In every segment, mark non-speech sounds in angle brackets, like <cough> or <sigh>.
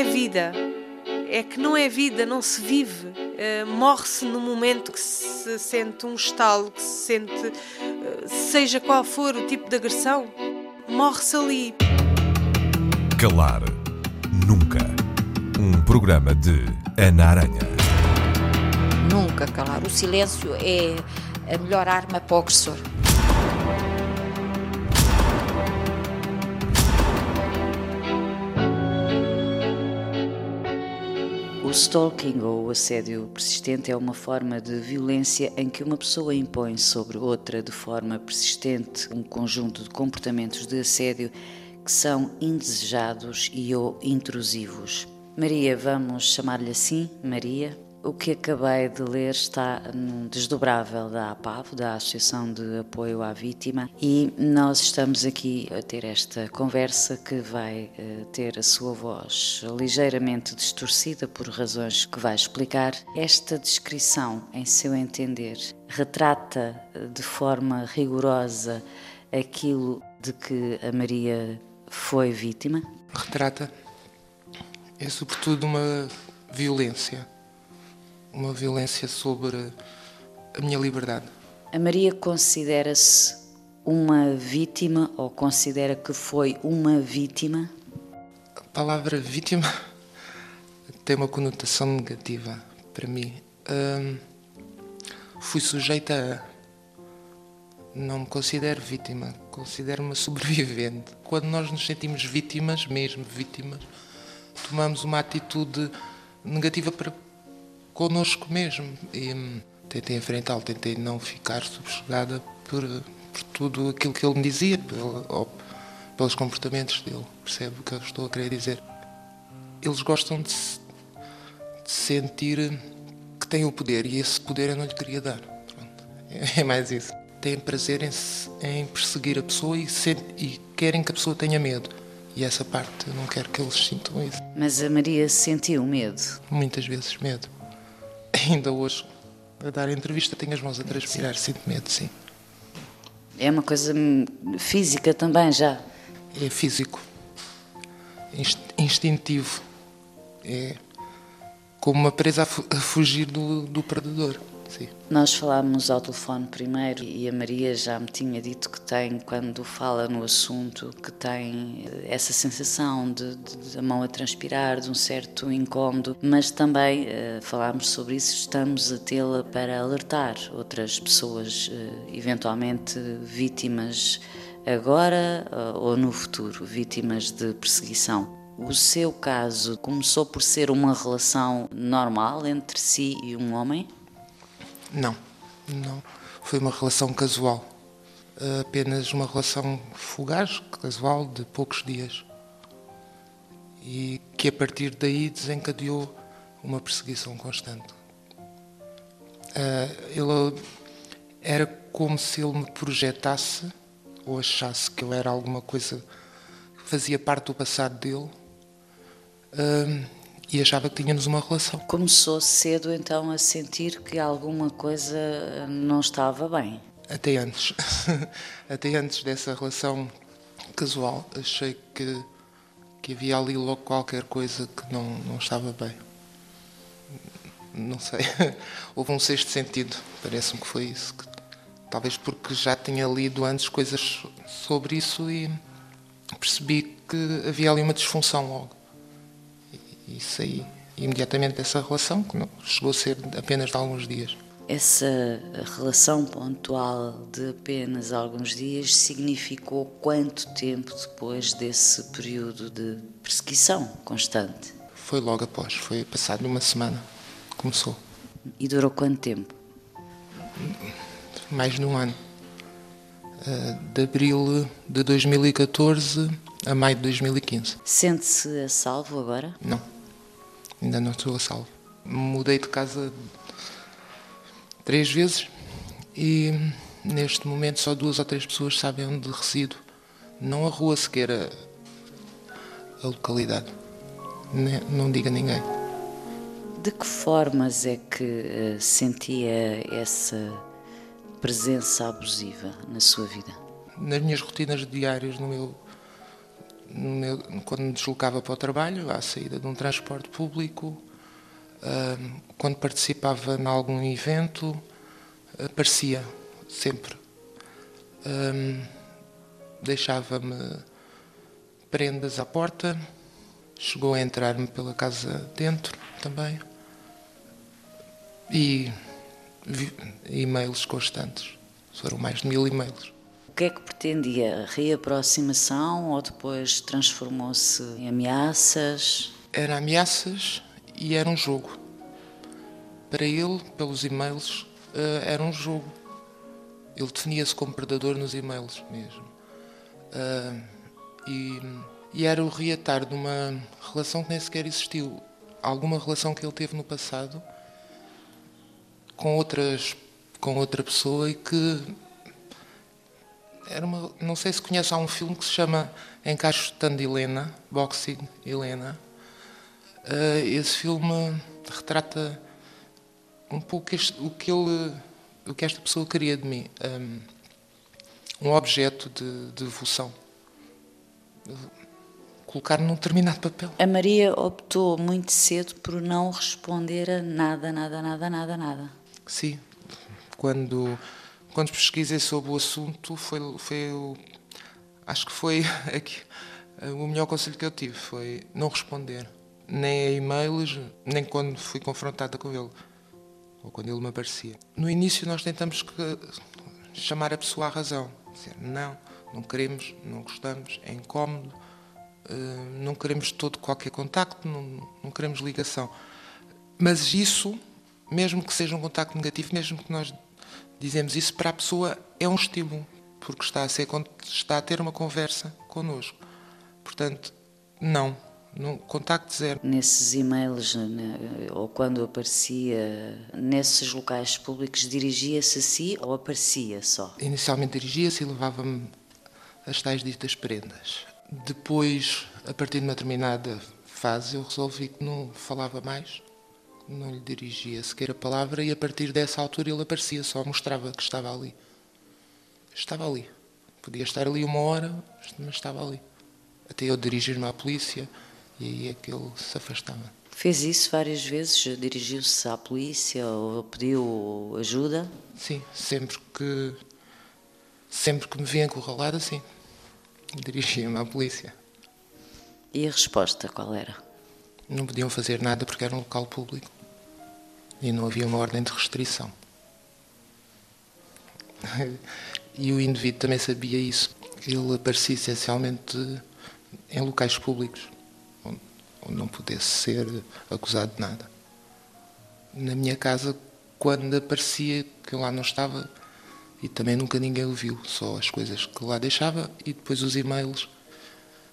é vida. É que não é vida, não se vive. Uh, Morre-se no momento que se sente um estalo, que se sente, uh, seja qual for o tipo de agressão, morre-se ali. Calar Nunca. Um programa de Ana Aranha. Nunca calar. O silêncio é a melhor arma para o agressor. O stalking ou o assédio persistente é uma forma de violência em que uma pessoa impõe sobre outra de forma persistente um conjunto de comportamentos de assédio que são indesejados e ou intrusivos. Maria, vamos chamar-lhe assim, Maria, o que acabei de ler está no desdobrável da APAV, da Associação de Apoio à Vítima, e nós estamos aqui a ter esta conversa que vai uh, ter a sua voz ligeiramente distorcida por razões que vai explicar. Esta descrição, em seu entender, retrata eh, de forma rigorosa aquilo de que a Maria foi vítima? Retrata é sobretudo uma violência uma violência sobre a minha liberdade. A Maria considera-se uma vítima ou considera que foi uma vítima? A palavra vítima <laughs> tem uma conotação negativa para mim. Hum, fui sujeita a. Não me considero vítima, considero-me sobrevivente. Quando nós nos sentimos vítimas, mesmo vítimas, tomamos uma atitude negativa para connosco mesmo. E hum, tentei enfrentá-lo, tentei não ficar subjugada por, por tudo aquilo que ele me dizia, pelos comportamentos dele. Percebe o que eu estou a querer dizer? Eles gostam de, se, de sentir que têm o poder e esse poder eu não lhe queria dar. Pronto. <laughs> É, mais isso. Têm prazer em, em perseguir a pessoa e, e querem que a pessoa tenha medo. E essa parte eu não quero que eles sintam isso. Mas a Maria sentiu medo? Muitas vezes medo <laughs> ainda hoje, a dar entrevista, tenho as mãos a transpirar, sinto medo, sim. É uma coisa física também já? É físico, instintivo. É como uma presa a, fugir do, do predador. Sim. Nós falámos ao telefone primeiro e a Maria já me tinha dito que tem, quando fala no assunto, que tem essa sensação de, de, de a mão a transpirar, de um certo incómodo, mas também uh, falámos sobre isso, estamos a tê-la para alertar outras pessoas, uh, eventualmente vítimas agora uh, ou no futuro, vítimas de perseguição. O seu caso começou por ser uma relação normal entre si e um homem? Não, não. Foi uma relação casual. Apenas uma relação fugaz, casual, de poucos dias. E que a partir daí desencadeou uma perseguição constante. Ele era como se ele me projetasse ou achasse que eu era alguma coisa que fazia parte do passado dele e achava que tínhamos uma relação. Começou cedo então a sentir que alguma coisa não estava bem? Até antes. <laughs> Até antes dessa relação casual, achei que, que havia ali logo qualquer coisa que não, não estava bem. Não sei. <laughs> Houve um sexto sentido, parece-me que foi isso. Talvez porque já tinha lido antes coisas sobre isso e percebi que havia ali uma disfunção logo e saí imediatamente dessa relação, que não chegou a ser apenas de alguns dias. Essa relação pontual de apenas alguns dias significou quanto tempo depois desse período de perseguição constante? Foi logo após, foi passado uma semana. Começou. E durou quanto tempo? Mais de um ano. Ah, de abril de 2014 a maio de 2015. Sente-se a salvo agora? Não ainda não estou a salvo. Mudei de casa três vezes e neste momento só duas ou três pessoas sabem onde resido. Não a rua sequer, a, a localidade. Não diga a ninguém. De que formas é que uh, sentia essa presença abusiva na sua vida? Nas minhas rotinas diárias, no meu, meu, quando me deslocava para o trabalho, à saída de um transporte público, quando participava em algum evento, aparecia sempre. Deixava-me prendas à porta, chegou a entrar-me pela casa dentro também. E e-mails constantes. Foram mais de mil e-mails. Que é que pretendia? Reaproximação ou depois transformou-se em ameaças? Era ameaças e era um jogo. Para ele, pelos e-mails, eh, era um jogo. Ele definia-se como predador nos e-mails mesmo. Eh, e, e era o reatar de uma relação que nem sequer existiu. Alguma relação que ele teve no passado com outras com outra pessoa e que era uma não sei se conhece há um filme que se chama Encaixotando Helena Boxing Helena uh, esse filme retrata um pouco este, o que ele o que esta pessoa queria de mim um, um objeto de, de devoção colocar num determinado papel. A Maria optou muito cedo por não responder a nada, nada, nada, nada, nada. Sim, quando, quando pesquisei sobre o assunto, foi, foi o, acho que foi <laughs> aqui, o melhor conselho que eu tive, foi não responder, nem a e-mails, nem quando fui confrontada com ele, ou quando ele me aparecia. No início nós tentamos que, chamar a pessoa à razão, dizer, não, não queremos, não gostamos, é incómodo, eh, não queremos todo qualquer contacto, não, não queremos ligação. Mas isso mesmo que seja um contacto negativo, mesmo que nós dizemos isso para a pessoa, é um estímulo, porque está a, ser, está a ter uma conversa connosco. Portanto, não, não, contacto zero. Nesses e-mails, né, ou quando aparecia nesses locais públicos, dirigia-se a si ou aparecia só? Inicialmente dirigia-se e levava-me as tais ditas prendas. Depois, a partir de uma determinada fase, eu resolvi que não falava mais não lhe dirigia sequer a palavra e a partir dessa altura ele aparecia, só mostrava que estava ali. Estava ali. Podia estar ali uma hora, mas estava ali. Até eu dirigir-me à polícia e aí é que ele se afastava. Fez isso várias vezes? Dirigiu-se à polícia ou pediu ajuda? Sim, sempre que sempre que me via encurralada, sim. Dirigia-me à polícia. E a resposta qual era? Não podiam fazer nada porque era um local público e não havia uma ordem de restrição. E o indivíduo também sabia isso. Ele aparecia essencialmente em locais públicos, onde, não pudesse ser acusado de nada. Na minha casa, quando aparecia, que eu lá não estava, e também nunca ninguém o viu, só as coisas que lá deixava e depois os e-mails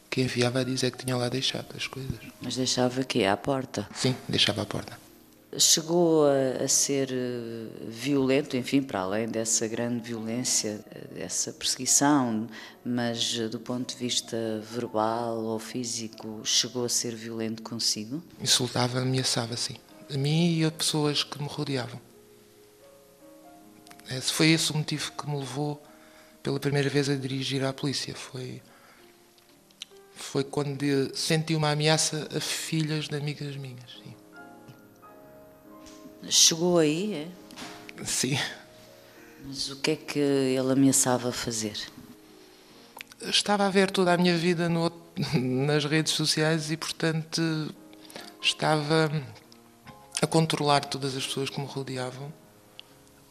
que enviava a dizer que tinha lá deixado as coisas. Mas deixava aqui à porta? Sim, deixava à porta. Chegou a, a, ser eh, violento, enfim, para além dessa grande violência, dessa perseguição, mas eh, do ponto de vista verbal ou físico, chegou a ser violento consigo? Insultava, ameaçava, sim. A mim e a pessoas que me rodeavam. Esse foi esse o motivo que me levou pela primeira vez a dirigir à polícia. Foi, foi quando senti uma ameaça a filhas de amigas minhas. Sim. Chegou aí, é? Sim. Mas o que é que ele ameaçava fazer? Estava a ver toda a minha vida no, <laughs> nas redes sociais e, portanto, estava a controlar todas as pessoas que me rodeavam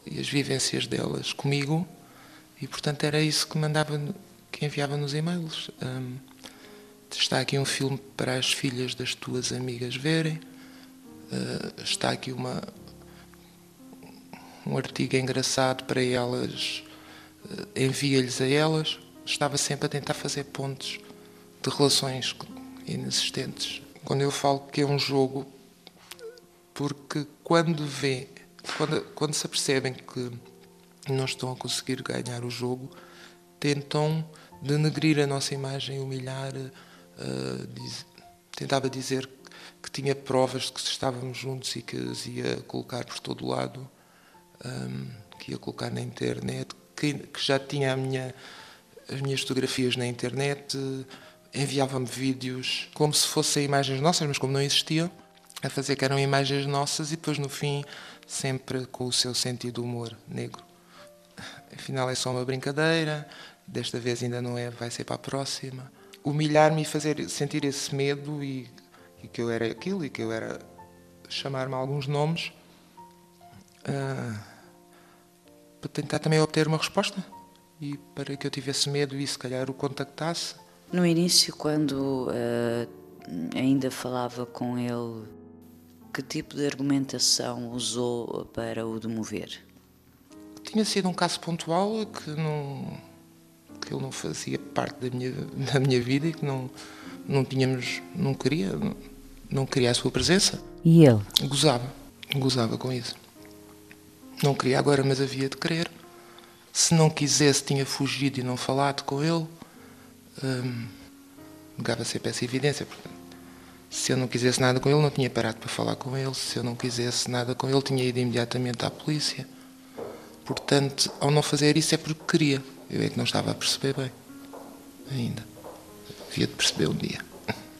e as vivências delas comigo e, portanto, era isso que mandava, que enviava nos e-mails. Um, está aqui um filme para as filhas das tuas amigas verem. Uh, está aqui uma, um artigo engraçado para elas, eh, envia-lhes a elas. Estava sempre a tentar fazer pontos de relações inexistentes. Quando eu falo que é um jogo, porque quando vê, quando, quando se apercebem que não estão a conseguir ganhar o jogo, tentam denegrir a nossa imagem, humilhar, uh, diz, tentava dizer que tinha provas de que estávamos juntos e que as ia colocar por todo lado um, que ia colocar na internet, que, que já tinha minha, as minhas fotografias na internet, enviava-me vídeos como se fossem imagens nossas, mas como não existiam, a fazer que eram imagens nossas e depois no fim sempre com o seu sentido humor negro. Afinal é só uma brincadeira, desta vez ainda não é, vai ser para a próxima. Humilhar-me e fazer sentir esse medo e, e, que eu era aquilo e que eu era chamar-me alguns nomes uh, para tentar também obter uma resposta e para que eu tivesse medo e se calhar o contactasse. No início, quando uh, ainda falava com ele, que tipo de argumentação usou para o demover? Tinha sido um caso pontual que não que ele não fazia parte da minha <laughs> da minha vida e que não não tínhamos não queria não, não queria a sua presença. E ele? Gozava, gozava com isso. Não queria agora, mas havia de querer. Se não quisesse, tinha fugido e não falado com ele. Hum, negava sempre essa evidência. Portanto, se eu não quisesse nada com ele, não tinha parado para falar com ele. Se eu não quisesse nada com ele, tinha ido imediatamente à polícia. Portanto, ao não fazer isso é porque queria. Eu é que não estava a perceber bem. Ainda. Havia de perceber um dia.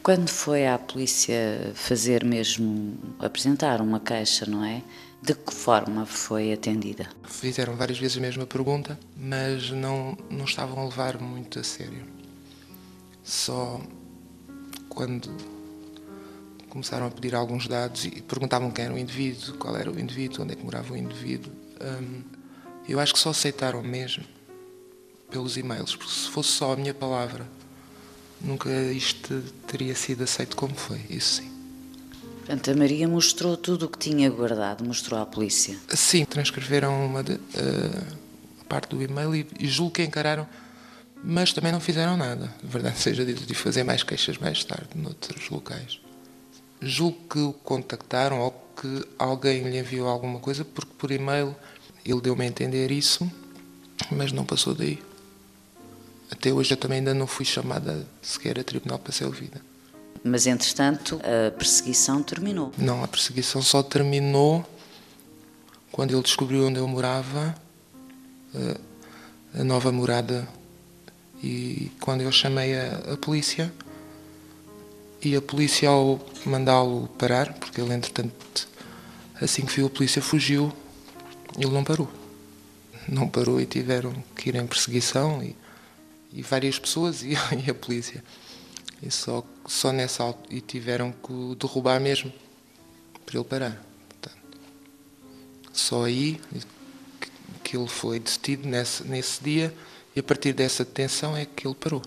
Quando foi à polícia fazer mesmo, apresentar uma queixa, não é? De que forma foi atendida? Fizeram várias vezes a mesma pergunta, mas não, não estavam a levar muito a sério. Só quando começaram a pedir alguns dados e perguntavam quem era o indivíduo, qual era o indivíduo, onde é que morava o indivíduo, hum, eu acho que só aceitaram mesmo pelos e-mails, porque se fosse só a minha palavra, nunca isto teria sido aceito como foi, isso sim. Portanto, a Maria mostrou tudo o que tinha guardado, mostrou à polícia. Sim, transcreveram uma de, uh, parte do e-mail e, e julgo que encararam, mas também não fizeram nada. De verdade <laughs> seja dito, de fazer mais queixas mais tarde, noutros locais. Julgo que o contactaram ou que alguém lhe enviou alguma coisa, porque por e-mail ele deu-me a entender isso, mas não passou daí. Até hoje eu também ainda não fui chamada sequer a tribunal para ser ouvida. Mas, entretanto, a perseguição terminou. Não, a perseguição só terminou quando ele descobriu onde eu morava, eh, a nova morada, e quando eu chamei a, a polícia. E a polícia, ao mandá-lo parar, porque ele, entretanto, assim que viu a polícia, fugiu, ele não parou. Não parou e tiveram que ir em perseguição, e, e várias pessoas <laughs> e, e a polícia. E só, só nessa altura, e tiveram que o derrubar mesmo, para ele parar. Portanto, só aí que, ele foi detido nesse, nesse dia e a partir dessa detenção é que ele parou.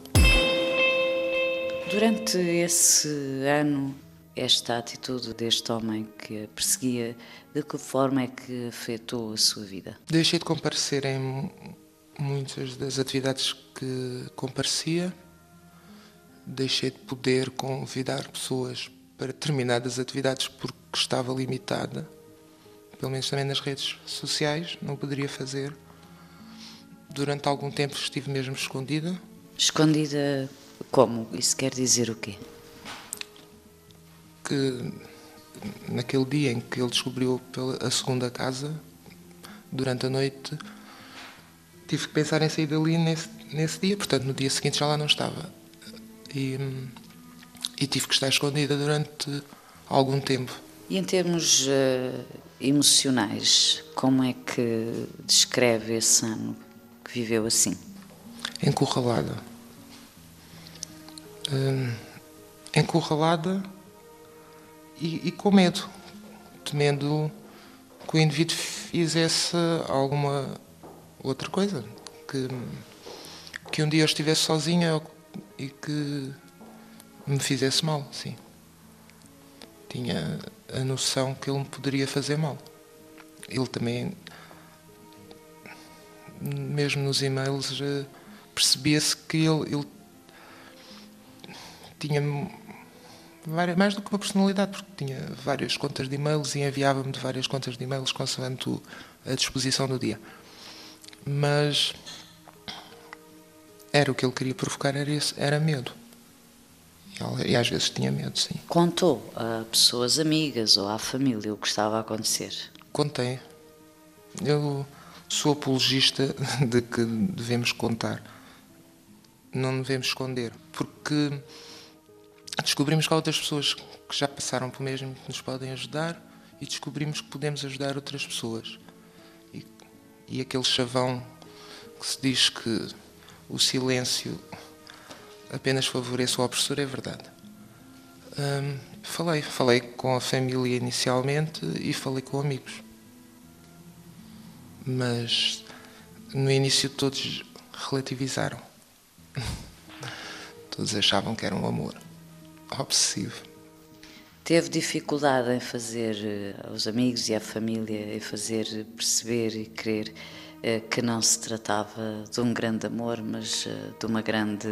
Durante esse ano, esta atitude deste homem que a perseguia, de que forma é que afetou a sua vida? Deixei de comparecer em muitas das atividades que comparecia deixei de poder convidar pessoas para determinadas atividades porque estava limitada, pelo menos também nas redes sociais, não poderia fazer. Durante algum tempo estive mesmo escondida. Escondida como? Isso quer dizer o quê? Que naquele dia em que ele descobriu a segunda casa, durante a noite, tive que pensar em sair dali nesse, nesse dia, portanto no dia seguinte já lá não estava e, e tive que estar escondida durante algum tempo. E em termos uh, emocionais, como é que descreve esse ano que viveu assim? Encurralada. Uh, encurralada e, e, com medo, temendo que o indivíduo fizesse alguma outra coisa, que, que um dia eu estivesse sozinha e que me fizesse mal, sim. Tinha a noção que ele me poderia fazer mal. Ele também, mesmo nos e-mails, percebia-se que ele, ele tinha várias, mais do que uma personalidade, porque tinha várias contas de e-mails e enviava-me de várias contas de e-mails consoante a disposição do dia. Mas era o que ele queria provocar, era, esse, era medo. E, e às vezes tinha medo, sim. Contou a pessoas amigas ou à família o que estava a acontecer? Contei. Eu sou apologista <laughs> de que devemos contar. não devemos esconder, porque descobrimos que há outras pessoas que já passaram pelo mesmo que nos podem ajudar e descobrimos que podemos ajudar outras pessoas. E, e aquele chavão que se diz que o silêncio apenas favorece o opressor é verdade. Hum, falei, falei com a família inicialmente e falei com amigos. Mas no início todos relativizaram. <laughs> Todos achavam que era um amor obsessivo. Teve dificuldade em fazer eh, aos amigos e à família em fazer perceber e crer que não se tratava de um grande amor, mas eh, de uma grande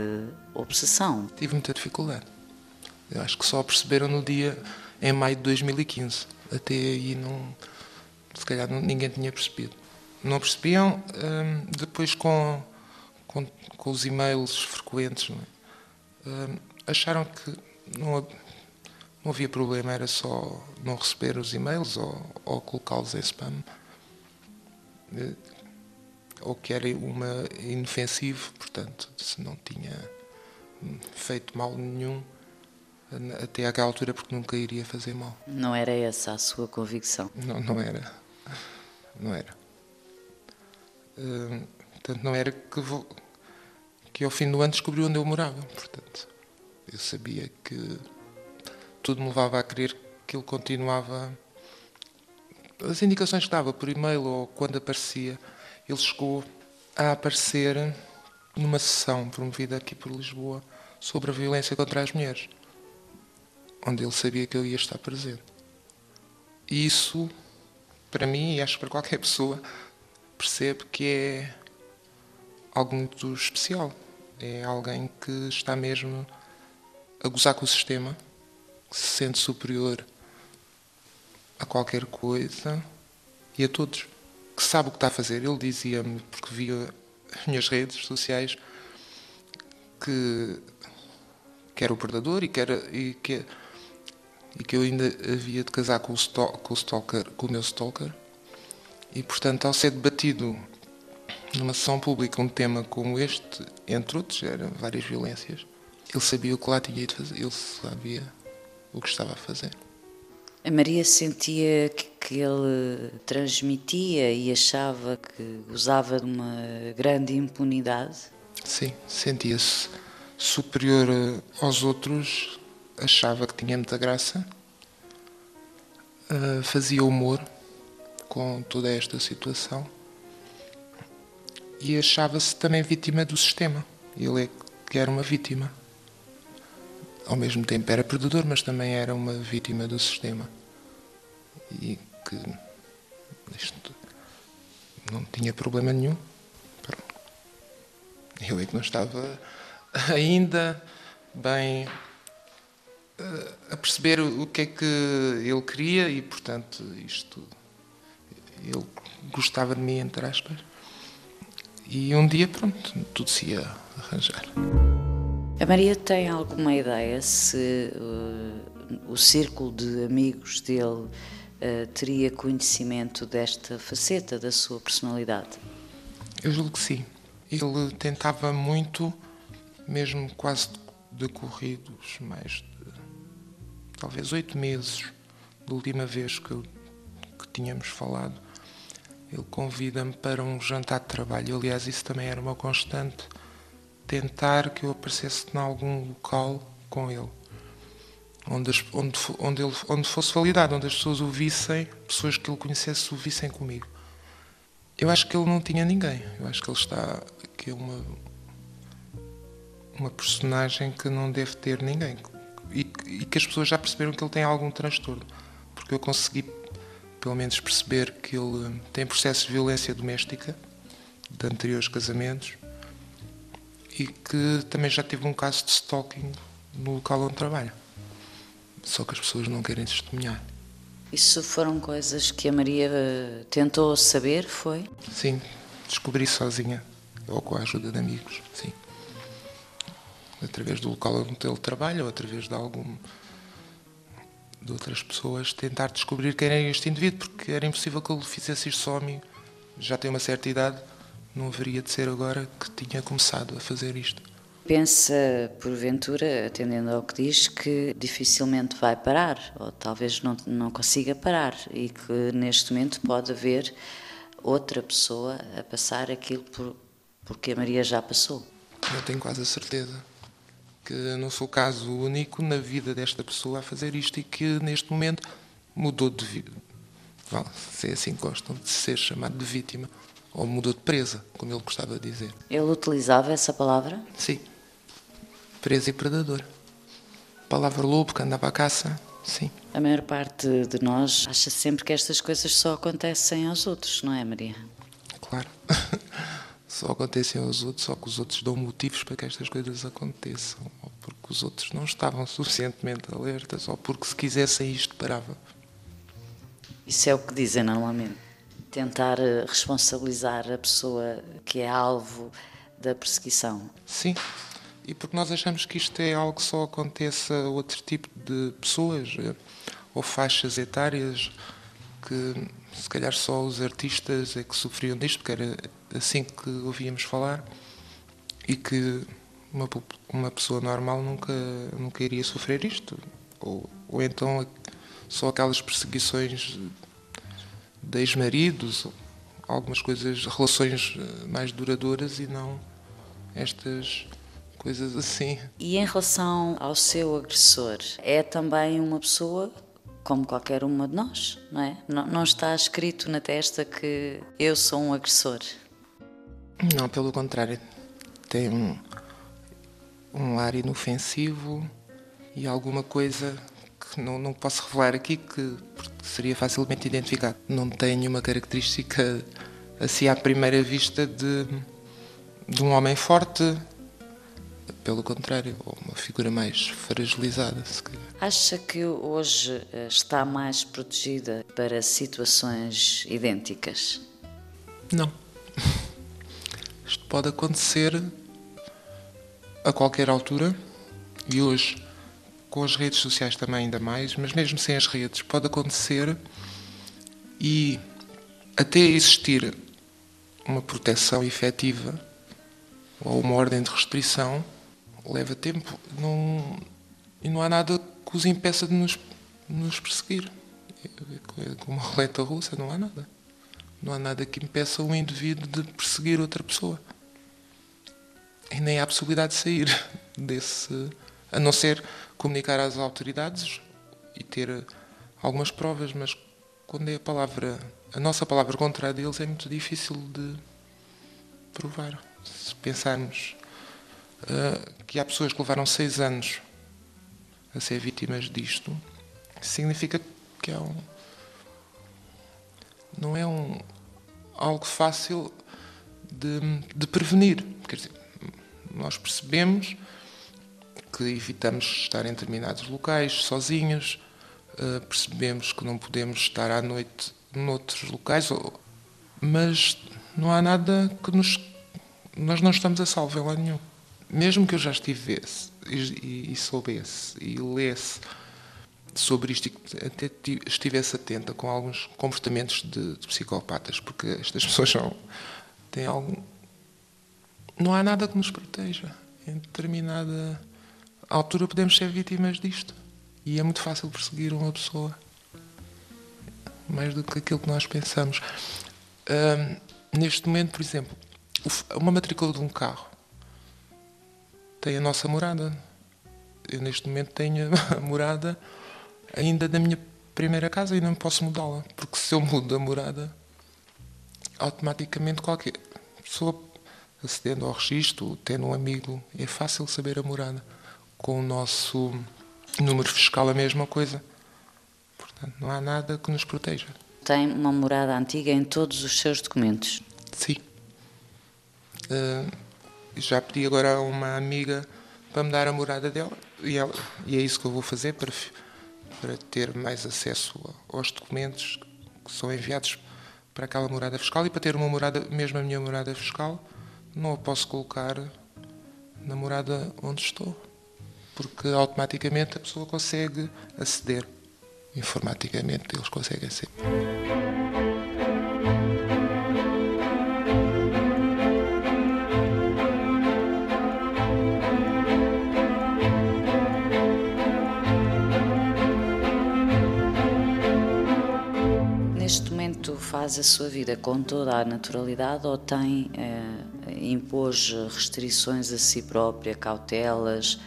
obsessão. Tive muita dificuldade. Eu acho que só perceberam no dia em maio de 2015. Até aí não, se calhar ninguém tinha percebido. Não percebiam hum, depois com, com, com, os e-mails frequentes. É? Hum, acharam que não, não havia problema, era só não receber os e-mails ou, ou colocá-los em spam. Ou que era uma inofensivo, portanto, se não tinha feito mal nenhum até àquela altura, porque nunca iria fazer mal. Não era essa a sua convicção? Não, não era. Não era. Uh, portanto, não era que, vou, que ao fim do ano descobri onde eu morava. Portanto, eu sabia que tudo me levava a crer que ele continuava. As indicações que dava por e-mail ou quando aparecia, ele chegou a aparecer numa sessão promovida aqui por Lisboa sobre a violência contra as mulheres, onde ele sabia que eu ia estar presente. E isso, para mim, e acho que para qualquer pessoa, percebe que é algo muito especial. É alguém que está mesmo a gozar com o sistema, que se sente superior a qualquer coisa e a todos, que sabe o que está a fazer. Ele dizia-me, porque via as minhas redes sociais, que, que era o predador e que, era, e, que, e que eu ainda havia de casar com o, com o, stalker, com o meu stalker. E, portanto, ao ser debatido numa sessão pública um tema como este, entre outros, eram várias violências, ele sabia o que lá tinha de fazer, ele sabia o que estava a fazer. A Maria sentia que ele transmitia e achava que gozava de uma grande impunidade? Sim, sentia-se superior aos outros, achava que tinha muita graça, ah, fazia humor com toda esta situação e achava-se também vítima do sistema. Ele é que era uma vítima ao mesmo tempo era predador, mas também era uma vítima do sistema. E que isto não tinha problema nenhum. Eu é que não estava ainda bem eh, a perceber o que é que ele queria e, portanto, isto. Ele gostava de mim, entre aspas. E um dia, pronto, tudo se ia arranjar. A Maria tem alguma ideia se uh, o círculo de amigos dele uh, teria conhecimento desta faceta da sua personalidade? Eu julgo que sim. Ele tentava muito, mesmo quase decorridos mais de talvez oito meses da última vez que, que tínhamos falado, ele convida-me para um jantar de trabalho. Aliás, isso também era uma constante tentar que eu aparecesse em algum local com ele. Onde, onde, onde, ele, onde fosse validado, onde as pessoas o vissem, pessoas que ele conhecesse o vissem comigo. Eu acho que ele não tinha ninguém. Eu acho que ele está aqui uma uma personagem que não deve ter ninguém e, e que as pessoas já perceberam que ele tem algum transtorno, porque eu consegui pelo menos perceber que ele tem processos de violência doméstica de anteriores casamentos e que também já teve um caso de stalking no local onde trabalha. Só que as pessoas não querem testemunhar. Isso foram coisas que a Maria eh, tentou saber, foi? Sim, descobri sozinha, ou com a ajuda de amigos, sim. Através do local onde ele trabalha, ou através de algum de outras pessoas, tentar descobrir quem era este indivíduo, porque era impossível que ele fizesse isto só Já tem uma certa idade, não haveria de ser agora que tinha começado a fazer isto. Pensa, porventura, atendendo ao que diz, que dificilmente vai parar, ou talvez não, não consiga parar, e que neste momento pode haver outra pessoa a passar aquilo por, porque a Maria já passou. Eu tenho quase a certeza que não sou o caso único na vida desta pessoa a fazer isto e que neste momento mudou de vida. Bom, se é assim gostam de ser chamado de vítima, ou mudou de presa, como ele gostava de dizer. Ele utilizava essa palavra? Sim. Presa e predador. palavra lobo que andava à caça, sim. A maior parte de nós acha sempre que estas coisas só acontecem aos outros, não é, Maria? Claro. <laughs> só acontecem aos outros, só que os outros dão motivos para que estas coisas aconteçam. Ou porque os outros não estavam suficientemente alertas, ou porque se quisessem isto parava. Isso é o que dizem normalmente. Tentar eh, responsabilizar a pessoa que é alvo da perseguição. Sim, e porque nós achamos que isto é algo que só acontece a outro tipo de pessoas eh, ou faixas etárias que se calhar só os artistas é que sofriam disto, porque era assim que ouvíamos falar e que uma, uma pessoa normal nunca, nunca iria sofrer isto. Ou, ou então só aquelas perseguições de ex-maridos, algumas coisas, relações eh, mais duradouras e não estas coisas assim. E em relação ao seu agressor, é também uma pessoa como qualquer uma de nós, não é? Não, não está escrito na testa que eu sou um agressor. Não, pelo contrário. Tem um, um ar inofensivo e alguma coisa que não, não posso revelar aqui que seria facilmente identificado. Não tem nenhuma característica assim à primeira vista de, de um homem forte, pelo contrário, ou uma figura mais fragilizada. Se calhar. Acha que hoje eh, está mais protegida para situações idênticas? Não. <laughs> Isto pode acontecer a qualquer altura e hoje, com as redes sociais também ainda mais, mas mesmo sem as redes, pode acontecer e até existir uma proteção efetiva ou uma ordem de restrição leva tempo não, e não há nada que os impeça de nos, nos perseguir. Como uma roleta russa, não há nada. Não há nada que impeça um indivíduo de perseguir outra pessoa. E nem há possibilidade de sair <laughs> desse. A não ser comunicar às autoridades e ter algumas provas, mas quando é a palavra, a nossa palavra contra a deles é muito difícil de provar. Se pensarmos que há pessoas que levaram seis anos a ser vítimas disto, significa que é um, não é um, algo fácil de, de prevenir. Quer dizer, nós percebemos que evitamos estar em determinados locais sozinhos, uh, percebemos que não podemos estar à noite noutros locais, mas não há nada que nos. Nós não estamos a salvo em lado nenhum. Mesmo que eu já estivesse e, e soubesse e lesse sobre isto e até estivesse atenta com alguns comportamentos de, de psicopatas, porque estas <laughs> pessoas são, têm algum. Não há nada que nos proteja. Em determinada altura podemos ser vítimas disto. E é muito fácil perseguir uma pessoa. Mais do que aquilo que nós pensamos. neste momento, por exemplo, uma matrícula de um carro tem a nossa morada. Eu neste momento tenho <laughs> a morada ainda da minha primeira casa e não posso mudá-la, porque se eu mudo a morada, automaticamente qualquer pessoa acedendo ao registro, tendo um amigo, é fácil saber a morada. Com o nosso número fiscal a mesma coisa. Portanto, não há nada que nos proteja. Tem uma morada antiga em todos os seus documentos? Sim. Uh, já pedi agora a uma amiga para me dar a morada dela e, ela, e é isso que eu vou fazer para, para ter mais acesso aos documentos que são enviados para aquela morada fiscal e para ter uma morada, mesmo a minha morada fiscal, não a posso colocar na morada onde estou, porque automaticamente a pessoa consegue aceder. Informaticamente eles conseguem aceder. Faz a sua vida com toda a naturalidade ou tem, eh, impôs restrições a si própria, cautelas?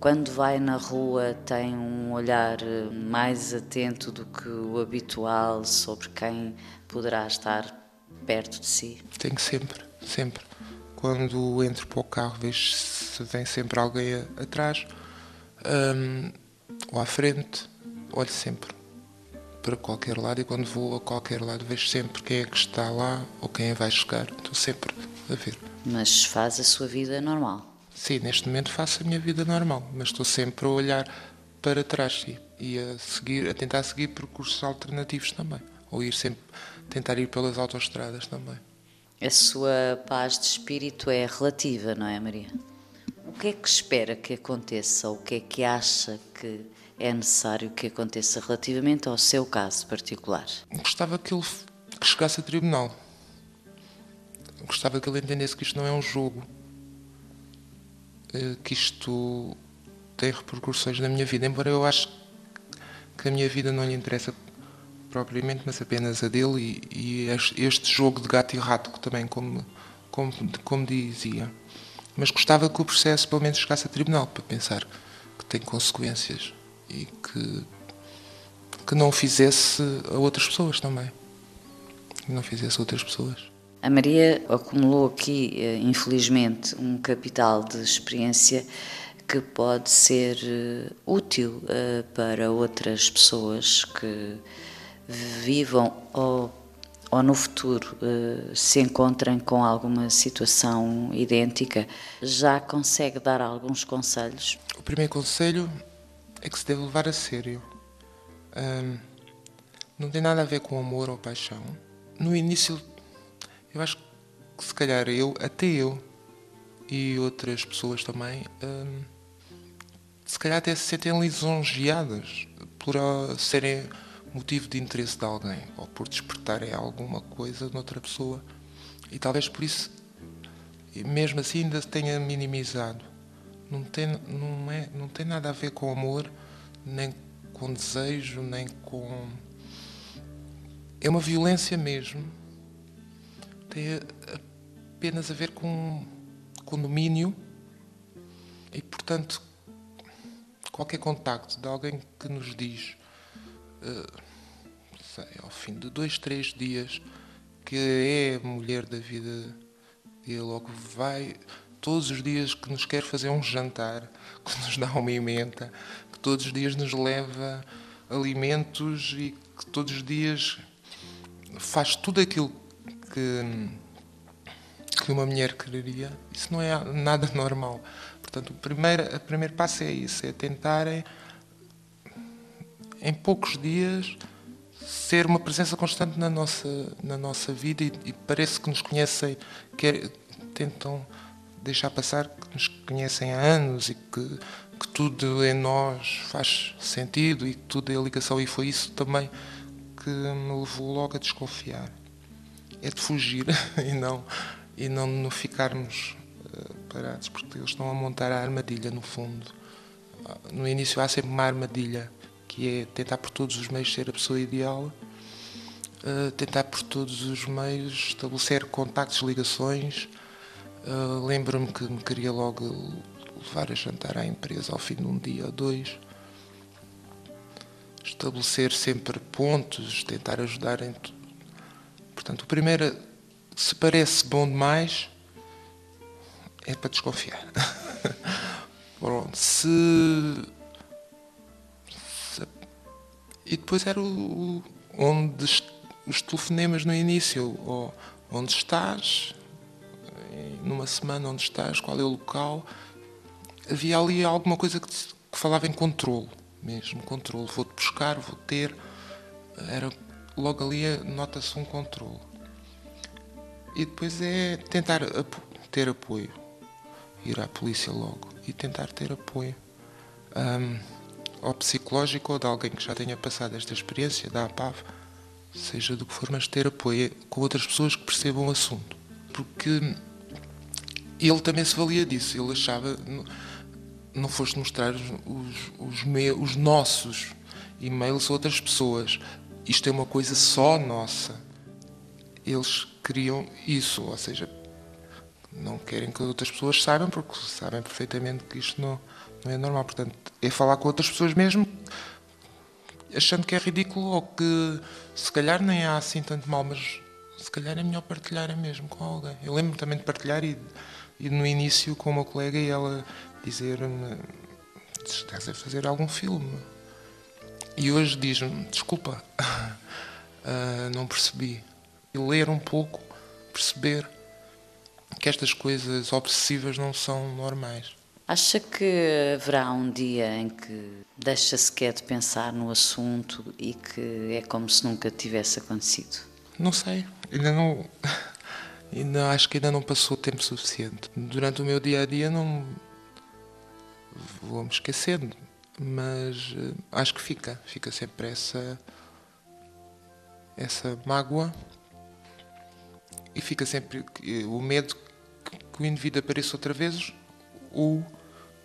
Quando vai na rua tem um olhar eh, mais atento do que o habitual sobre quem poderá estar perto de si? Tenho sempre, sempre. Quando entro para o carro vejo se vem sempre alguém atrás um, ou à frente, olho sempre para qualquer lado e quando vou a qualquer lado vejo sempre quem é que está lá ou quem vai chegar. Estou sempre a ver. Mas faz a sua vida normal? Sim, neste momento faço a minha vida normal, mas estou sempre a olhar para trás sim, e a seguir, a tentar seguir percursos alternativos também, ou ir sempre tentar ir pelas autoestradas também. A sua paz de espírito é relativa, não é, Maria? O que é que espera que aconteça? O que é que acha que é necessário que aconteça relativamente ao seu caso particular? Gostava que ele que chegasse a tribunal. Gostava que ele entendesse que isto não é um jogo, eh, que isto tem repercussões na minha vida, embora eu acho que a minha vida não lhe interessa propriamente, mas apenas a dele e, e este jogo de gato e rato também, como, como, como dizia. Mas gostava que o processo pelo menos chegasse a tribunal para pensar que tem consequências e que, que não fizesse a outras pessoas também. Que não fizesse a outras pessoas. A Maria acumulou aqui, eh, infelizmente, um capital de experiência que pode ser eh, útil eh, para outras pessoas que vivam ou, ou no futuro se encontrem com alguma situação idêntica. Já consegue dar alguns conselhos? O primeiro conselho é que se deve levar a sério. Um, não tem nada a ver com amor ou paixão. No início, eu acho que se calhar eu, até eu e outras pessoas também, um, se calhar até se sentem lisonjeadas por uh, serem motivo de interesse de alguém ou por despertarem alguma coisa noutra pessoa. E talvez por isso, mesmo assim, ainda se tenha minimizado não tem, não, é, não tem nada a ver com amor, nem com desejo, nem com. É uma violência mesmo. Tem apenas a ver com, com domínio e, portanto, qualquer contacto de alguém que nos diz, uh, sei, ao fim de dois, três dias, que é mulher da vida dele ou que vai todos os dias que nos quer fazer um jantar, <laughs> que nos dá uma emenda, que todos os dias nos leva alimentos e que todos os dias faz tudo aquilo que, que uma mulher quereria, isso não é nada <laughs> normal. Portanto, o primeiro, o primeiro passo é isso, é tentarem em poucos dias ser uma presença constante na nossa, na nossa vida e, e parece que nos conhecem, que tentam deixar passar que nos conhecem há anos e que, que tudo em nós faz sentido e que tudo é ligação. E foi isso também que me levou logo a desconfiar. É de fugir <laughs> e não, e não ficarmos uh, parados, porque eles estão a montar a armadilha no fundo. No início há sempre uma armadilha, que é tentar por todos os meios ser a pessoa ideal, uh, tentar por todos os meios estabelecer contactos, ligações, Uh, Lembro-me que me queria logo levar a jantar à empresa ao fim de um dia ou dois. Estabelecer sempre pontos, tentar ajudar em tudo. Portanto, o primeiro, se parece bom demais, é para desconfiar. <laughs> Pronto, se, se, E depois era o, onde os telefonemas no início, ou onde estás, numa semana onde estás, qual é o local. Havia ali alguma coisa que, que falava em controle mesmo, controle. Vou-te buscar, vou ter. Era, logo ali nota-se um controle. E depois é tentar ter apoio. Ir à polícia logo e tentar ter apoio. Um, ao psicológico ou de alguém que já tenha passado esta experiência, da APAV, seja do que for, mas ter apoio com outras pessoas que percebam o assunto. Porque ele também se valia disso. Ele achava. Não foste mostrar os, os, os nossos e-mails a outras pessoas. Isto é uma coisa só nossa. eles queriam isso, ou seja, não querem que outras pessoas saibam, porque sabem perfeitamente que isto não, não é normal. Portanto, é falar com outras pessoas mesmo, achando que é ridículo ou que se calhar nem há assim tanto mal, mas se calhar é melhor partilhar mesmo com alguém. Eu lembro também de partilhar e, e no início com uma colega e ela dizer-me estás a fazer algum filme. E hoje diz-me, desculpa, uh, <laughs> não percebi. E ler um pouco, perceber que estas coisas obsessivas não são normais. Acha que haverá um dia em que deixa sequer de pensar no assunto e que é como se nunca tivesse acontecido? Não sei, ainda não. Ainda, acho que ainda não passou tempo suficiente. Durante o meu dia a dia não. vou-me esquecendo, mas uh, acho que fica, fica sempre essa. essa mágoa e fica sempre o medo que o indivíduo apareça outra vez ou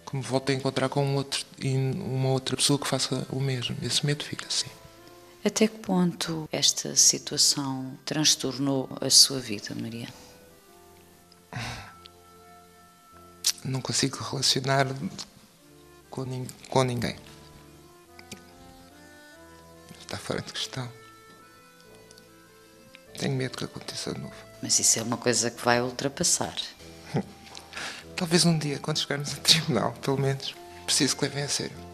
que me volte a encontrar com outro, uma outra pessoa que faça o mesmo. Esse medo fica assim. Até que ponto esta situação transtornou a sua vida, Maria? Não consigo relacionar com, com ninguém. Está fora de questão. Tenho medo que aconteça de novo. Mas isso é uma coisa que vai ultrapassar. <laughs> Talvez um dia, quando chegarmos a tribunal, pelo menos, preciso que levem a sério.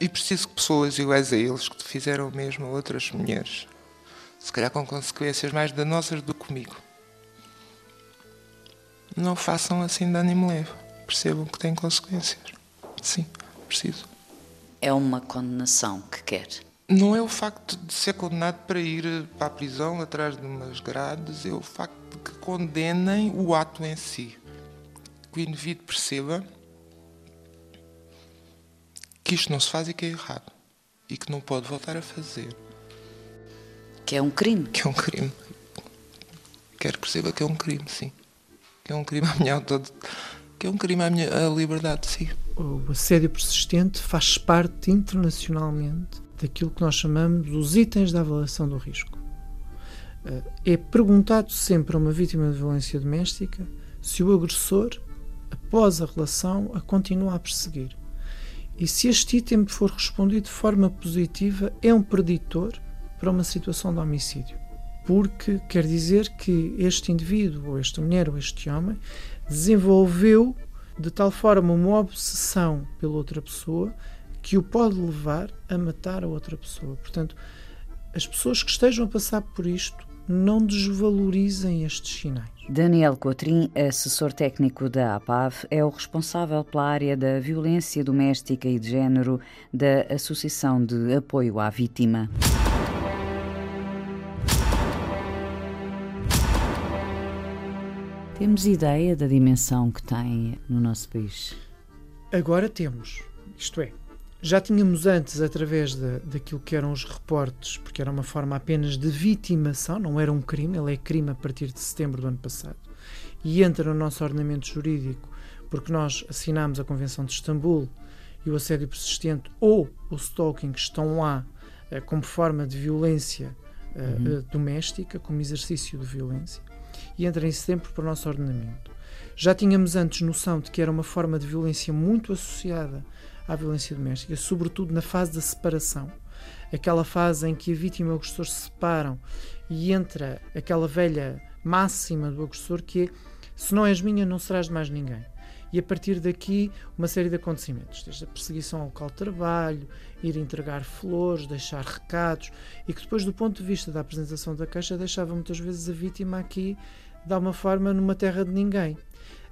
E preciso que pessoas iguais a eles que fizeram o mesmo a outras mulheres, se calhar com consequências mais danosas do que comigo, não façam assim de ânimo leve. Percebam que tem consequências. Sim, preciso. É uma condenação que quer. Não é o facto de ser condenado para ir para a prisão atrás de umas grades, é o facto de que condenem o ato em si que o indivíduo perceba que isto não se faz e que é errado e que não pode voltar a fazer. Que é um crime. Que é um crime. Quero que perceba que é um crime, sim. Que é um crime à minha todo, que é um crime à minha à liberdade, sim. O assédio persistente faz parte internacionalmente daquilo que nós chamamos os itens da avaliação do risco. Eh, é perguntado sempre a uma vítima de violência doméstica se o agressor após a relação, a continua a perseguir. E se este item for respondido de forma positiva, é um preditor para uma situação de homicídio. Porque quer dizer que este indivíduo, ou esta mulher, ou este homem, desenvolveu de tal forma uma obsessão pela outra pessoa que o pode levar a matar a outra pessoa. Portanto, as pessoas que estejam a passar por isto não desvalorizem estes sinais. Daniel Cotrim, assessor técnico da APAV, é o responsável pela área da violência doméstica e de género da Associação de Apoio à Vítima. Temos ideia da dimensão que tem no nosso país? Agora temos. Isto é, já tínhamos antes, através de, daquilo que eram os reportes, porque era uma forma apenas de vitimação, não era um crime, ele é crime a partir de setembro do ano passado, e entra no nosso ordenamento jurídico porque nós assinámos a Convenção de Istambul e o assédio persistente ou o stalking estão lá eh, como forma de violência eh, uhum. Eh, doméstica, como exercício de violência, e entra em setembro para o nosso ordenamento. Já tínhamos antes noção de que era uma forma de violência muito associada à violência doméstica, sobretudo na fase da separação, aquela fase em que a vítima e o agressor se separam e entra aquela velha máxima do agressor que é se não és minha, não serás de mais ninguém. E a partir daqui, uma série de acontecimentos, desde a perseguição ao local de trabalho, ir entregar flores, deixar recados, e que depois, do ponto de vista da apresentação da queixa, deixava muitas vezes a vítima aqui, de alguma forma, numa terra de ninguém.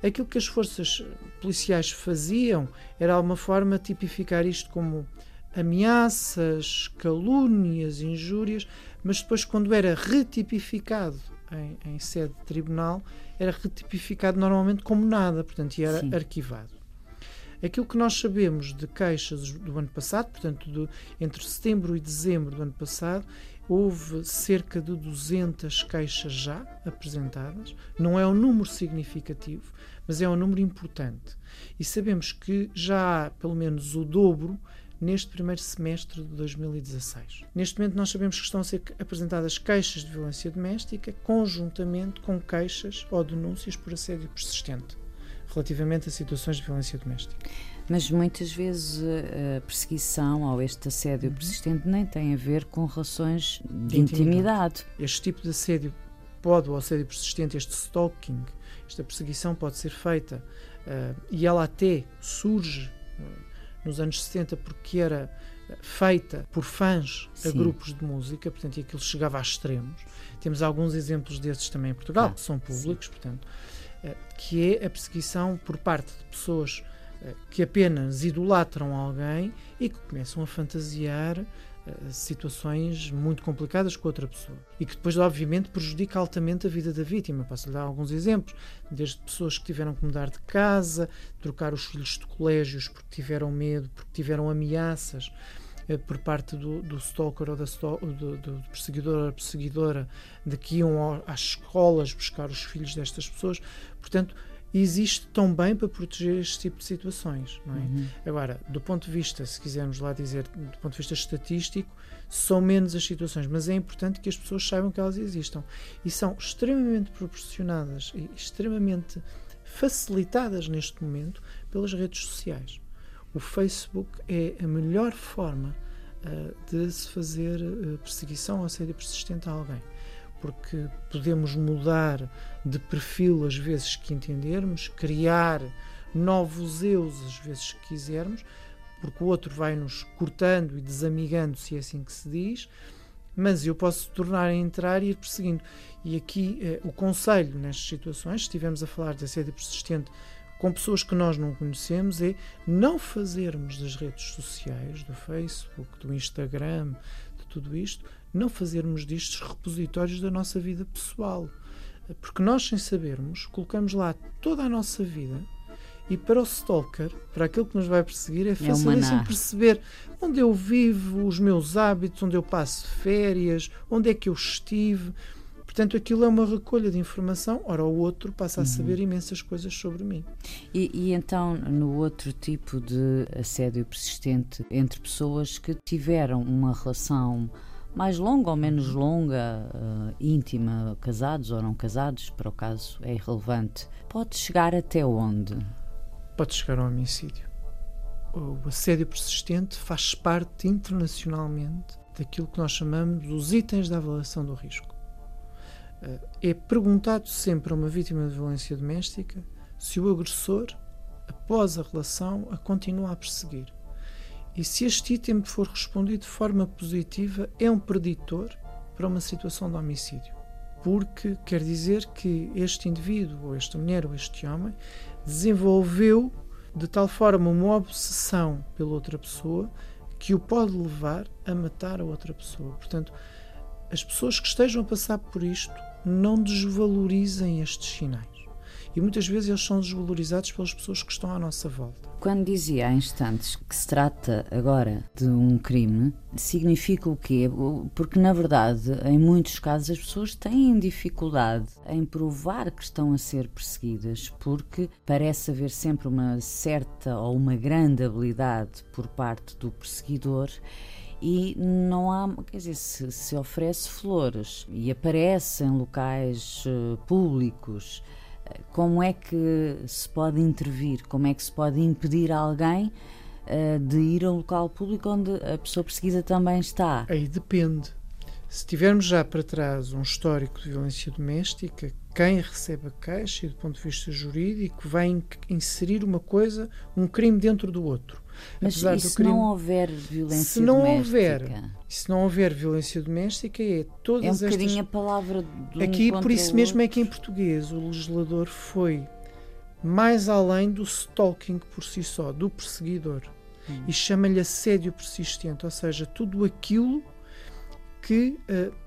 Aquilo que as forças policiais faziam era alguma forma tipificar isto como ameaças, calúnias, injúrias, mas depois, quando era retipificado em, em sede de tribunal, era retipificado normalmente como nada, portanto, e era Sim. arquivado. Aquilo que nós sabemos de queixas do ano passado, portanto, do, entre setembro e dezembro do ano passado, houve cerca de 200 queixas já apresentadas. Não é um número significativo, mas é um número importante. E sabemos que já há pelo menos o dobro neste primeiro semestre de 2016. Neste momento, nós sabemos que estão a ser apresentadas queixas de violência doméstica conjuntamente com queixas ou denúncias por assédio persistente relativamente a situações de violência doméstica. Mas muitas vezes a perseguição ou este assédio uhum. persistente nem tem a ver com relações de, de intimidade. intimidade. Este tipo de assédio pode, o assédio persistente, este stalking, esta perseguição pode ser feita uh, e ela até surge uh, nos anos 70 porque era feita por fãs Sim. a grupos de música, portanto, e aquilo chegava a extremos. Temos alguns exemplos desses também em Portugal, ah, que são públicos, Sim. portanto, que é a perseguição por parte de pessoas que apenas idolatram alguém e que começam a fantasiar situações muito complicadas com outra pessoa e que depois, obviamente, prejudica altamente a vida da vítima. Posso lhe dar alguns exemplos, desde pessoas que tiveram que mudar de casa, trocar os filhos de colégios porque tiveram medo, porque tiveram ameaças uh, por parte do, do stalker ou da do, do, perseguidor ou perseguidora de que iam às escolas buscar os filhos destas pessoas. Portanto, existe tão bem para proteger este tipo de situações. Não é? Uhum. Agora, do ponto de vista, se quisermos lá dizer, do ponto de vista estatístico, são menos as situações, mas é importante que as pessoas saibam que elas existam e são extremamente proporcionadas e extremamente facilitadas neste momento pelas redes sociais. O Facebook é a melhor forma uh, de se fazer uh, perseguição ou assédio persistente a alguém porque podemos mudar de perfil às vezes que entendermos, criar novos eus às vezes que quisermos, porque o outro vai nos cortando e desamigando, se é assim que se diz, mas eu posso tornar a entrar e ir perseguindo. E aqui eh, o conselho nestas situações, se estivermos a falar de assédio persistente com pessoas que nós não conhecemos, é não fazermos das redes sociais, do Facebook, do Instagram, de tudo isto, não fazermos destes repositórios da nossa vida pessoal. Porque nós, sem sabermos, colocamos lá toda a nossa vida e para o stalker, para aquilo que nos vai perseguir, é facilíssimo é perceber onde eu vivo, os meus hábitos, onde eu passo férias, onde é que eu estive. Portanto, aquilo é uma recolha de informação, ora o outro passa a saber uhum. imensas coisas sobre mim. E, e, então, no outro tipo de assédio persistente entre pessoas que tiveram uma relação mais longa ou menos longa, uh, íntima, casados ou não casados, para o caso é irrelevante, pode chegar até onde? Pode chegar ao homicídio. O assédio persistente faz parte internacionalmente daquilo que nós chamamos os itens da avaliação do risco. Uh, é perguntado sempre a uma vítima de violência doméstica se o agressor, após a relação, a continua a perseguir. E se este item for respondido de forma positiva, é um preditor para uma situação de homicídio. Porque quer dizer que este indivíduo, ou esta mulher, ou este homem, desenvolveu de tal forma uma obsessão pela outra pessoa que o pode levar a matar a outra pessoa. Portanto, as pessoas que estejam a passar por isto não desvalorizem estes sinais e muitas vezes eles são desvalorizados pelas pessoas que estão à nossa volta. Quando dizia há instantes que se trata agora de um crime, significa o quê? Porque, na verdade, em muitos casos as pessoas têm dificuldade em provar que estão a ser perseguidas, porque parece haver sempre uma certa ou uma grande habilidade por parte do perseguidor e não há, quer dizer, se, se oferece flores e aparece em locais uh, públicos como é que se pode intervir? Como é que se pode impedir alguém uh, de ir a um local público onde a pessoa perseguida também está? Aí depende. Se tivermos já para trás um histórico de violência doméstica, quem recebe a queixa, e do ponto de vista jurídico, vai inserir uma coisa, um crime dentro do outro. Mas e se crime, não houver violência se não doméstica? Houver, se não houver violência doméstica, é todas É um bocadinho estas... a palavra do Aqui, por isso mesmo, é que em português o legislador foi mais além do stalking por si só, do perseguidor. Hum. E chama-lhe assédio persistente, ou seja, tudo aquilo que. Uh,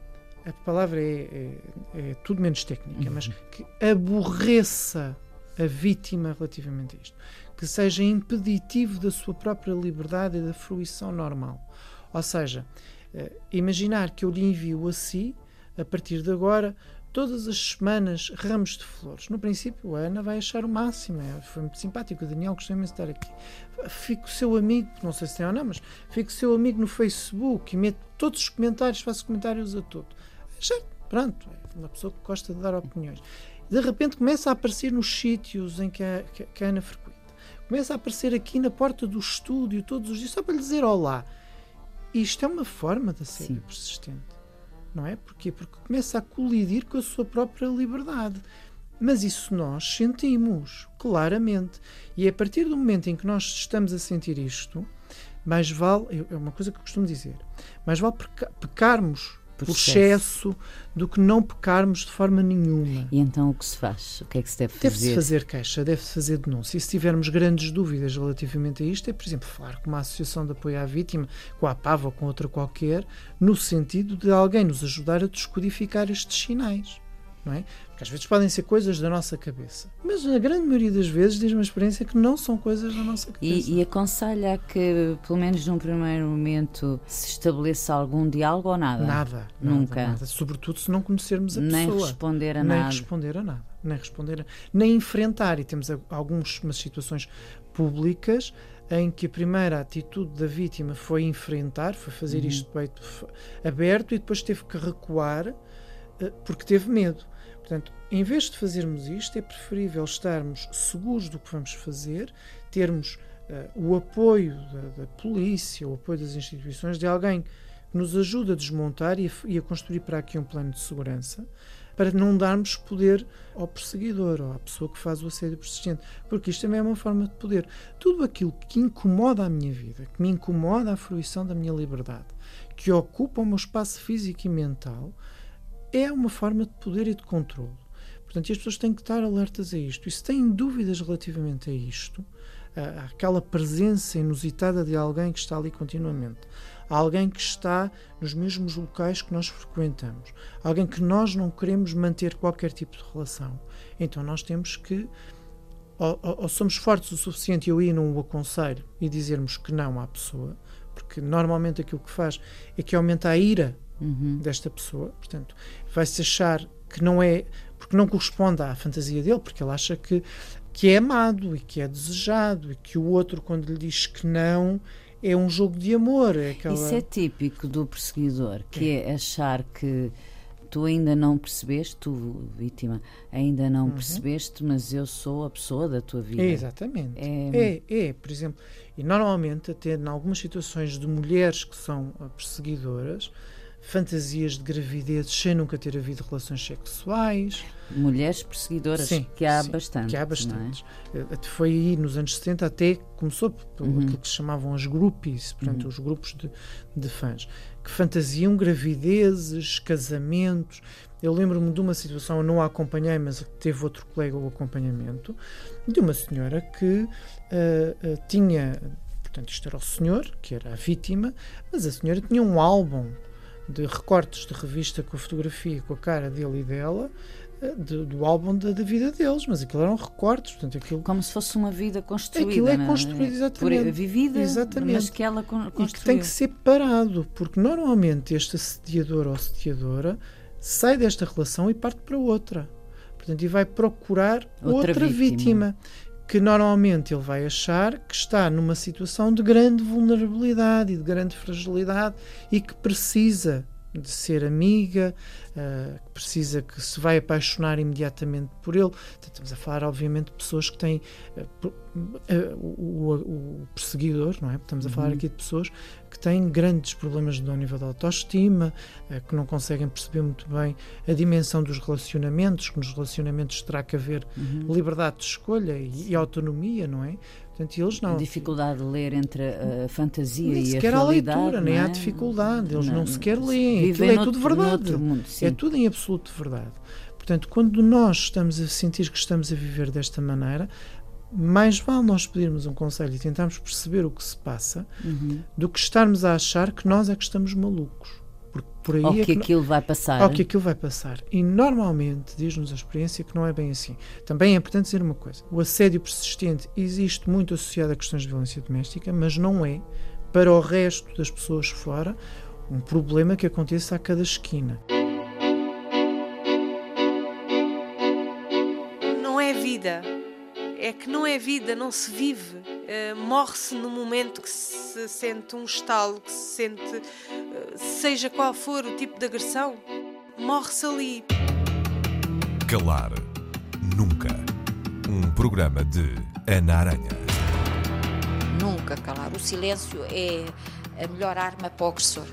a palavra é, é, é, tudo menos técnica, uhum. mas que aborreça a vítima relativamente a isto que seja impeditivo da sua própria liberdade e da fruição normal. Ou seja, eh, imaginar que eu lhe envio a si, a partir de agora, todas as semanas ramos de flores. No princípio, a Ana vai achar o máximo, é, foi muito simpático. O Daniel gostou imenso de estar aqui. Fico seu amigo, não sei se tem ou não, mas fico seu amigo no Facebook e meto todos os comentários, faço comentários a tudo. Pronto, é uma pessoa que gosta de dar opiniões. De repente começa a aparecer nos sítios em que a, que a Ana frequenta. Começa a aparecer aqui na porta do estúdio todos os dias, só para lhe dizer olá. Isto é uma forma de ser persistente não é? Porquê? Porque começa a colidir com a sua própria liberdade. Mas isso nós sentimos, claramente. E é a partir do momento em que nós estamos a sentir isto, mais vale, é uma coisa que eu costumo dizer, mais vale pecarmos por excesso do que não pecarmos de forma nenhuma. E então o que se faz? O que é que se deve fazer? Deve-se fazer queixa, deve-se fazer denúncia. E se tivermos grandes dúvidas relativamente a isto, é, por exemplo, falar com uma associação de apoio à vítima, com a PAV ou com outra qualquer, no sentido de alguém nos ajudar a descodificar estes sinais não é? Porque às vezes podem ser coisas da nossa cabeça. Mas a grande maioria das vezes diz uma experiência que não são coisas da nossa cabeça. E, e aconselha que, pelo menos num primeiro momento, se estabeleça algum diálogo ou nada? Nada. Nunca. Nada, nada. Sobretudo se não conhecermos a nem pessoa. Responder a nem nada. responder a nada. Nem responder a... Nem enfrentar. E temos algumas situações públicas em que a primeira atitude da vítima foi enfrentar, foi fazer uhum. isto peito aberto e depois teve que recuar eh, porque teve medo. Portanto, em vez de fazermos isto, é preferível estarmos seguros do que vamos fazer, termos uh, o apoio da, da, polícia, o apoio das instituições, de alguém que nos ajude a desmontar e a, e a construir para aqui um plano de segurança, para não darmos poder ao perseguidor ou à pessoa que faz o assédio persistente, porque isto também é uma forma de poder. Tudo aquilo que incomoda a minha vida, que me incomoda a fruição da minha liberdade, que ocupa o meu espaço físico e mental, é uma forma de poder e de controle. Portanto, as pessoas têm que estar alertas a isto. E se têm dúvidas relativamente a isto, aquela presença inusitada de alguém que está ali continuamente, alguém que está nos mesmos locais que nós frequentamos, alguém que nós não queremos manter qualquer tipo de relação, então nós temos que ou, ou somos fortes o suficiente, eu ir não o aconselho e dizermos que não à pessoa, porque normalmente aquilo que faz é que aumenta a ira uhum. desta pessoa. Portanto, vai-se achar que não é. porque não corresponde à fantasia dele, porque ele acha que, que é amado e que é desejado e que o outro, quando lhe diz que não, é um jogo de amor. É aquela... Isso é típico do perseguidor, que é, é achar que tu ainda não percebeste, tu, vítima, ainda não uhum. percebeste, mas eu sou a pessoa da tua vida. É, exatamente. É... é, é, por exemplo, e normalmente, até em algumas situações de mulheres que são perseguidoras, fantasias de gravidez sem nunca ter havido relações sexuais. Mulheres perseguidoras, sim, que há sim, bastante. Que há bastantes. É? Foi aí nos anos 70 até começou por uhum. aquilo que se chamavam as groupies, portanto, uhum. os grupos de, de fãs, que fantasiam gravidezes, casamentos. Eu lembro-me de uma situação, eu não a acompanhei, mas teve outro colega o acompanhamento, de uma senhora que uh, uh, tinha portanto, isto era o senhor, que era a vítima, mas a senhora tinha um álbum de recortes de revista com a fotografia, com a cara dele e dela, eh, de, do álbum da, da, vida deles, mas aquilo eram recortes, portanto aquilo como se fosse uma vida construída. Aquilo é construído é? exatamente, Por, vivida, exatamente, mas que ela construiu. E que tem que ser parado, porque normalmente este assediador ou assediadora sai desta relação e parte para outra. Portanto, e vai procurar outra, outra vítima. vítima que normalmente ele vai achar que está numa situação de grande vulnerabilidade e de grande fragilidade e que precisa de ser amiga, uh, que precisa que se vai apaixonar imediatamente por ele. Estamos a falar, obviamente, de pessoas que têm uh, uh, o, o, perseguidor, não é? Estamos a falar uhum. aqui de pessoas que têm grandes problemas no nível da autoestima, que não conseguem perceber muito bem a dimensão dos relacionamentos, que nos relacionamentos terá que haver uhum. liberdade de escolha e, e autonomia, não é? Portanto, eles não. A dificuldade de ler entre a fantasia nem e a realidade. a leitura, nem é? há dificuldade. Eles não, não sequer leem. Aquilo é tudo verdade. Mundo, é tudo em absoluto verdade. Portanto, quando nós estamos a sentir que estamos a viver desta maneira, mais vale nós pedirmos um conselho e tentarmos perceber o que se passa uhum. do que estarmos a achar que nós é que estamos malucos. Porque por aí ou é que, que aquilo vai passar. Ou que aquilo vai passar. E normalmente diz-nos a experiência que não é bem assim. Também é importante dizer uma coisa: o assédio persistente existe muito associado a questões de violência doméstica, mas não é, para o resto das pessoas fora, um problema que aconteça a cada esquina. É que não é vida, não se vive. Uh, Morre-se no momento que se sente um estalo, que se sente, uh, seja qual for o tipo de agressão, morre-se ali. Calar Nunca. Um programa de Ana Aranha. Nunca calar. O silêncio é a melhor arma para o agressor.